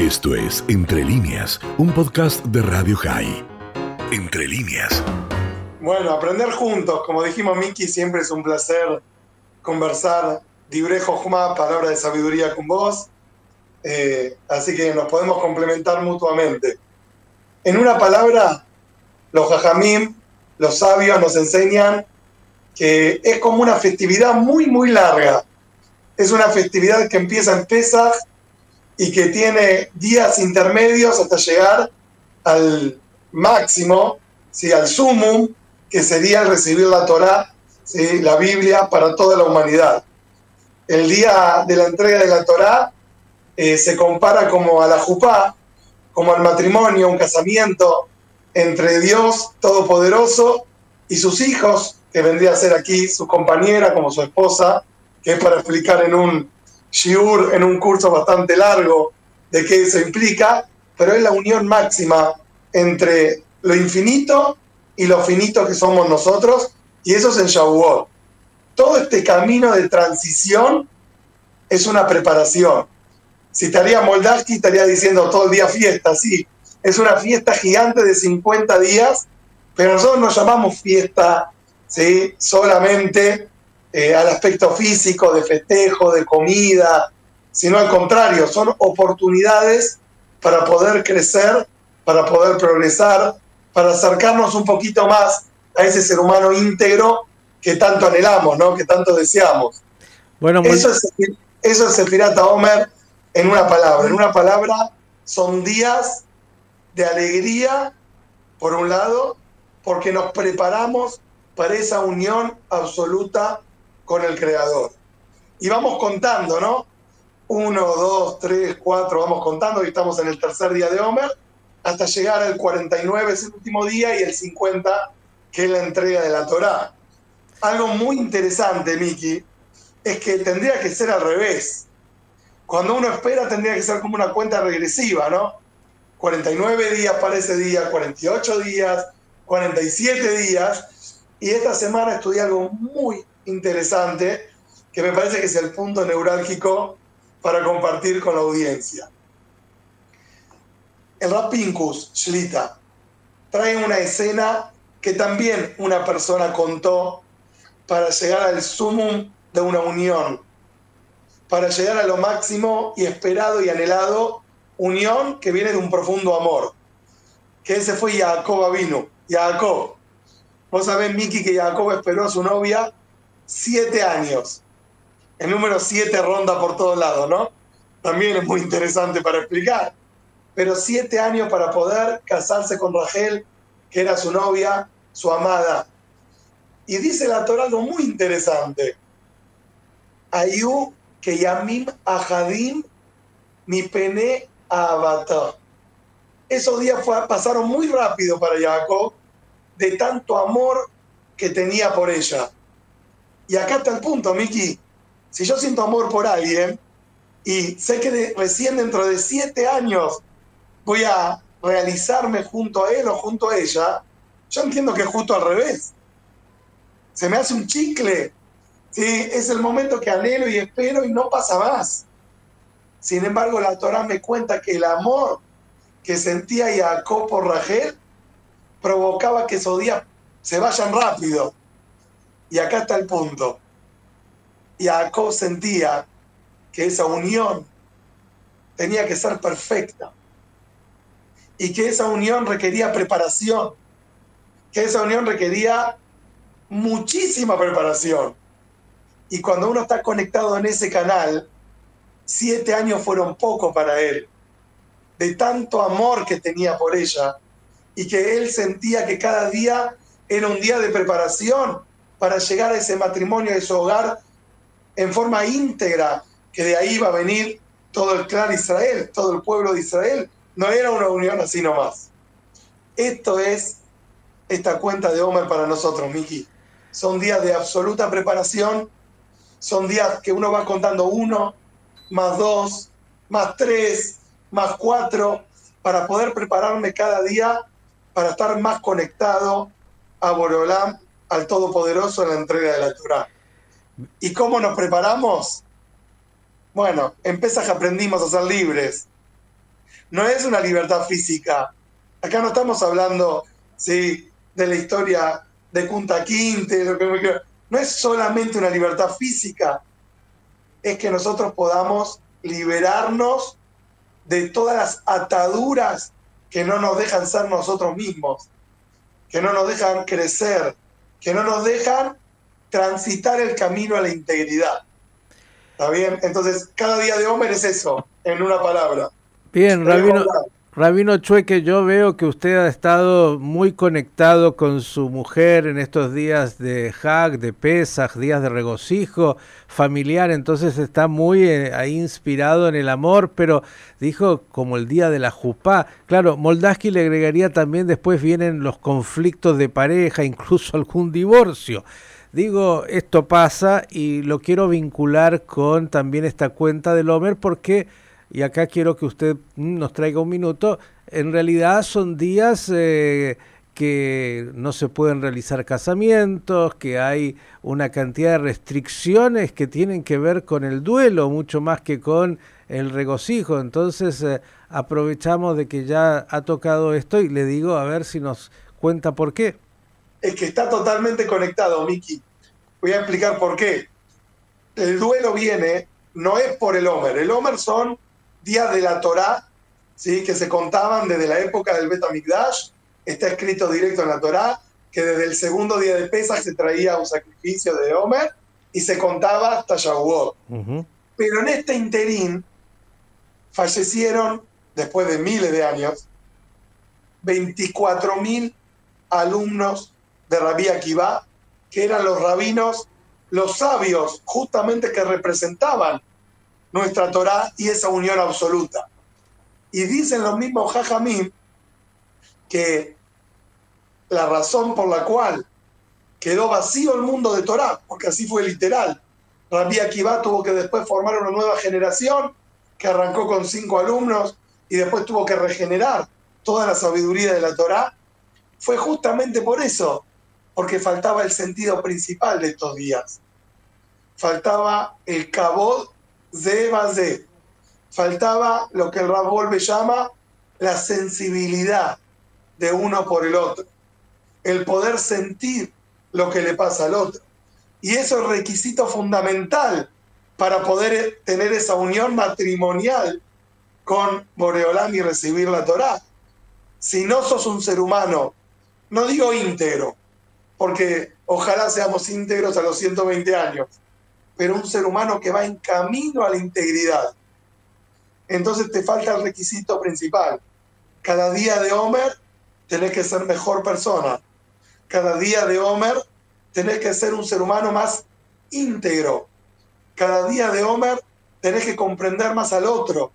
Esto es Entre líneas, un podcast de Radio High. Entre líneas. Bueno, aprender juntos, como dijimos Miki, siempre es un placer conversar Dibrejo Juma, palabra de sabiduría con vos. Eh, así que nos podemos complementar mutuamente. En una palabra, los jajamim, los sabios nos enseñan que es como una festividad muy, muy larga. Es una festividad que empieza en Pesach y que tiene días intermedios hasta llegar al máximo, ¿sí? al sumum, que sería recibir la Torá, ¿sí? la Biblia, para toda la humanidad. El día de la entrega de la Torá eh, se compara como a la jupá, como al matrimonio, un casamiento entre Dios Todopoderoso y sus hijos, que vendría a ser aquí su compañera como su esposa, que es para explicar en un shiur, en un curso bastante largo, de qué eso implica, pero es la unión máxima entre lo infinito y lo finito que somos nosotros, y eso es en Shavuot. Todo este camino de transición es una preparación. Si estaría Moldaski, estaría diciendo todo el día fiesta, sí. Es una fiesta gigante de 50 días, pero nosotros nos llamamos fiesta ¿sí? solamente eh, al aspecto físico, de festejo, de comida, sino al contrario, son oportunidades para poder crecer, para poder progresar, para acercarnos un poquito más a ese ser humano íntegro que tanto anhelamos, ¿no? que tanto deseamos. Bueno, eso, es, eso es el pirata Homer en una palabra. En una palabra son días de alegría, por un lado, porque nos preparamos para esa unión absoluta con el Creador. Y vamos contando, ¿no? Uno, dos, tres, cuatro, vamos contando, y estamos en el tercer día de Homer, hasta llegar al 49, es el último día, y el 50, que es la entrega de la Torá. Algo muy interesante, Miki, es que tendría que ser al revés. Cuando uno espera, tendría que ser como una cuenta regresiva, ¿no? 49 días para ese día, 48 días, 47 días, y esta semana estudié algo muy interesante que me parece que es el punto neurálgico para compartir con la audiencia. El Rapinkus Shlita trae una escena que también una persona contó para llegar al sumum de una unión, para llegar a lo máximo y esperado y anhelado, unión que viene de un profundo amor, que ese fue Jacob Avinu, Jacob, Vos sabés, Miki, que Jacob esperó a su novia siete años. El número siete ronda por todos lados, ¿no? También es muy interesante para explicar. Pero siete años para poder casarse con Rachel, que era su novia, su amada. Y dice la Torah algo muy interesante. Ayu que yamim ahadim mi pene abata. Esos días pasaron muy rápido para Jacob de tanto amor que tenía por ella. Y acá está el punto, Miki. Si yo siento amor por alguien y sé que recién dentro de siete años voy a realizarme junto a él o junto a ella, yo entiendo que es justo al revés. Se me hace un chicle. ¿sí? Es el momento que anhelo y espero y no pasa más. Sin embargo, la Torah me cuenta que el amor que sentía Jacob por Rachel provocaba que esos días se vayan rápido. Y acá está el punto. Jacob sentía que esa unión tenía que ser perfecta. Y que esa unión requería preparación. Que esa unión requería muchísima preparación. Y cuando uno está conectado en ese canal, siete años fueron poco para él. De tanto amor que tenía por ella, y que él sentía que cada día era un día de preparación para llegar a ese matrimonio, a ese hogar en forma íntegra, que de ahí iba a venir todo el clan Israel, todo el pueblo de Israel. No era una unión así nomás. Esto es esta cuenta de Homer para nosotros, Miki. Son días de absoluta preparación, son días que uno va contando uno, más dos, más tres, más cuatro, para poder prepararme cada día para estar más conectado a Borolam, al Todopoderoso en la entrega de la Torah. ¿Y cómo nos preparamos? Bueno, en que aprendimos a ser libres. no es una libertad física. Acá no estamos hablando ¿sí? de la historia de Kunta Quinte, lo que no es solamente una libertad física, es que nosotros podamos liberarnos de todas las ataduras que no nos dejan ser nosotros mismos, que no nos dejan crecer, que no nos dejan transitar el camino a la integridad. ¿Está bien? Entonces, cada día de Homer es eso, en una palabra. Bien, Rabino, Rabino Chueque, yo veo que usted ha estado muy conectado con su mujer en estos días de Hag, de Pesach, días de regocijo familiar, entonces está muy eh, ahí inspirado en el amor, pero dijo como el día de la Jupá. Claro, Moldaski le agregaría también después vienen los conflictos de pareja, incluso algún divorcio. Digo, esto pasa y lo quiero vincular con también esta cuenta del Homer porque y acá quiero que usted nos traiga un minuto, en realidad son días eh, que no se pueden realizar casamientos, que hay una cantidad de restricciones que tienen que ver con el duelo, mucho más que con el regocijo. Entonces eh, aprovechamos de que ya ha tocado esto y le digo a ver si nos cuenta por qué. Es que está totalmente conectado, Miki. Voy a explicar por qué. El duelo viene, no es por el Homer. El Homer son días de la Torá, ¿sí? que se contaban desde la época del Betamigdash, está escrito directo en la Torá, que desde el segundo día de Pesach se traía un sacrificio de Homer y se contaba hasta Shavuot. Pero en este interín fallecieron, después de miles de años, 24.000 alumnos de Rabí Akiva, que eran los rabinos, los sabios, justamente que representaban nuestra Torah y esa unión absoluta. Y dicen los mismos Jajamim que la razón por la cual quedó vacío el mundo de Torah, porque así fue literal. Rabbi Akiva tuvo que después formar una nueva generación que arrancó con cinco alumnos y después tuvo que regenerar toda la sabiduría de la Torah. Fue justamente por eso, porque faltaba el sentido principal de estos días. Faltaba el cabod de Faltaba lo que el Rabol llama la sensibilidad de uno por el otro, el poder sentir lo que le pasa al otro. Y eso es requisito fundamental para poder tener esa unión matrimonial con Boreolán y recibir la Torá. Si no sos un ser humano, no digo íntegro, porque ojalá seamos íntegros a los 120 años, pero un ser humano que va en camino a la integridad. Entonces te falta el requisito principal. Cada día de Homer tenés que ser mejor persona. Cada día de Homer tenés que ser un ser humano más íntegro. Cada día de Homer tenés que comprender más al otro.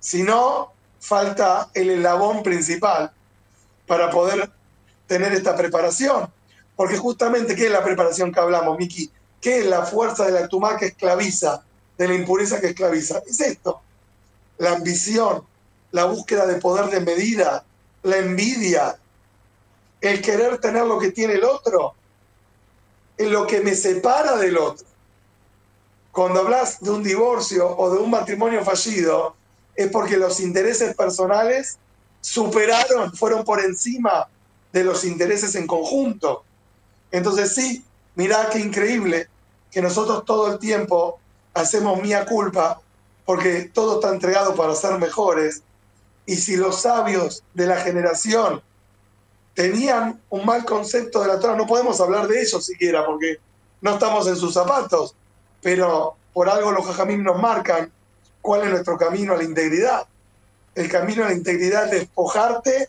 Si no, falta el eslabón principal para poder tener esta preparación. Porque justamente, ¿qué es la preparación que hablamos, Miki? ¿Qué es la fuerza de la tumá que esclaviza, de la impureza que esclaviza? Es esto, la ambición, la búsqueda de poder de medida, la envidia, el querer tener lo que tiene el otro, en lo que me separa del otro. Cuando hablas de un divorcio o de un matrimonio fallido, es porque los intereses personales superaron, fueron por encima de los intereses en conjunto. Entonces sí, mirá qué increíble que nosotros todo el tiempo hacemos mía culpa porque todo está entregado para ser mejores. Y si los sabios de la generación tenían un mal concepto de la Torah, no podemos hablar de ellos siquiera porque no estamos en sus zapatos, pero por algo los jajamim nos marcan cuál es nuestro camino a la integridad. El camino a la integridad es despojarte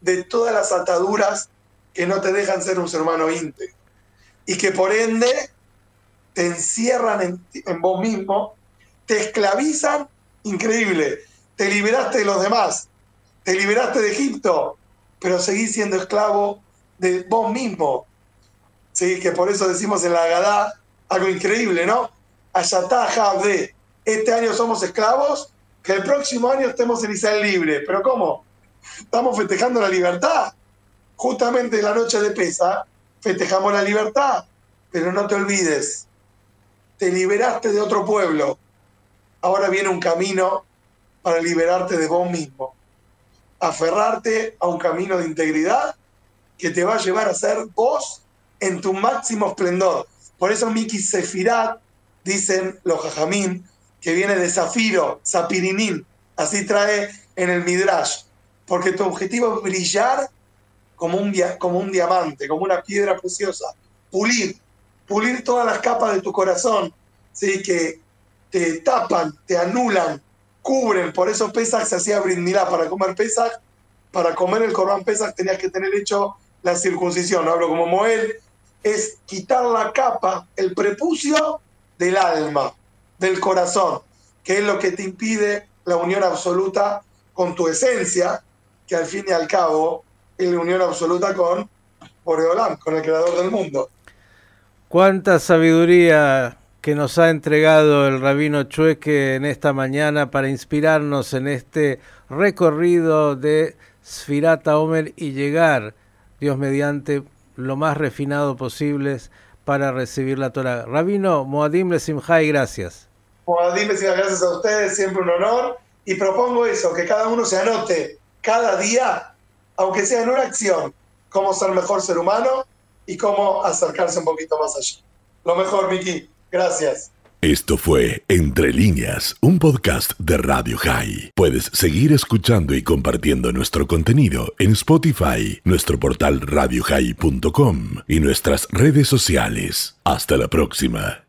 de todas las ataduras que no te dejan ser un ser humano íntegro y que por ende te encierran en, vos mismo, te esclavizan, increíble, te liberaste de los demás, te liberaste de Egipto, pero seguís siendo esclavo de vos mismo. ¿Sí? Que por eso decimos en la Agadá algo increíble, ¿no? Ayatá de este año somos esclavos, que el próximo año estemos en Israel libre. ¿Pero cómo? Estamos festejando la libertad. Justamente la noche de Pesa, festejamos la libertad, pero no te olvides, te liberaste de otro pueblo, ahora viene un camino para liberarte de vos mismo. Aferrarte a un camino de integridad que te va a llevar a ser vos en tu máximo esplendor. Por eso Miki Sefirat, dicen los jajamín, que viene de zafiro, zapirinín, así trae en el Midrash, porque tu objetivo es brillar como un, como un diamante, como una piedra preciosa, pulir, pulir todas las capas de tu corazón, ¿sí? que te tapan, te anulan, cubren, por eso Pesach se hacía brindilá para comer Pesach, para comer el Corban Pesach tenías que tener hecho la circuncisión, no hablo como Moel, es quitar la capa, el prepucio del alma, del corazón, que es lo que te impide la unión absoluta con tu esencia, que al fin y al cabo es la unión absoluta con Boreolam, con el creador del mundo. Cuánta sabiduría que nos ha entregado el rabino Chueque en esta mañana para inspirarnos en este recorrido de Sfirata Omer y llegar, Dios mediante, lo más refinado posible para recibir la Torah. Rabino Moadim Lesimhai, gracias. Moadim Lesimhai, gracias a ustedes, siempre un honor. Y propongo eso, que cada uno se anote cada día, aunque sea en una acción, cómo ser mejor ser humano y cómo acercarse un poquito más allá. Lo mejor, Miki. Gracias. Esto fue Entre líneas, un podcast de Radio High. Puedes seguir escuchando y compartiendo nuestro contenido en Spotify, nuestro portal radiohigh.com y nuestras redes sociales. Hasta la próxima.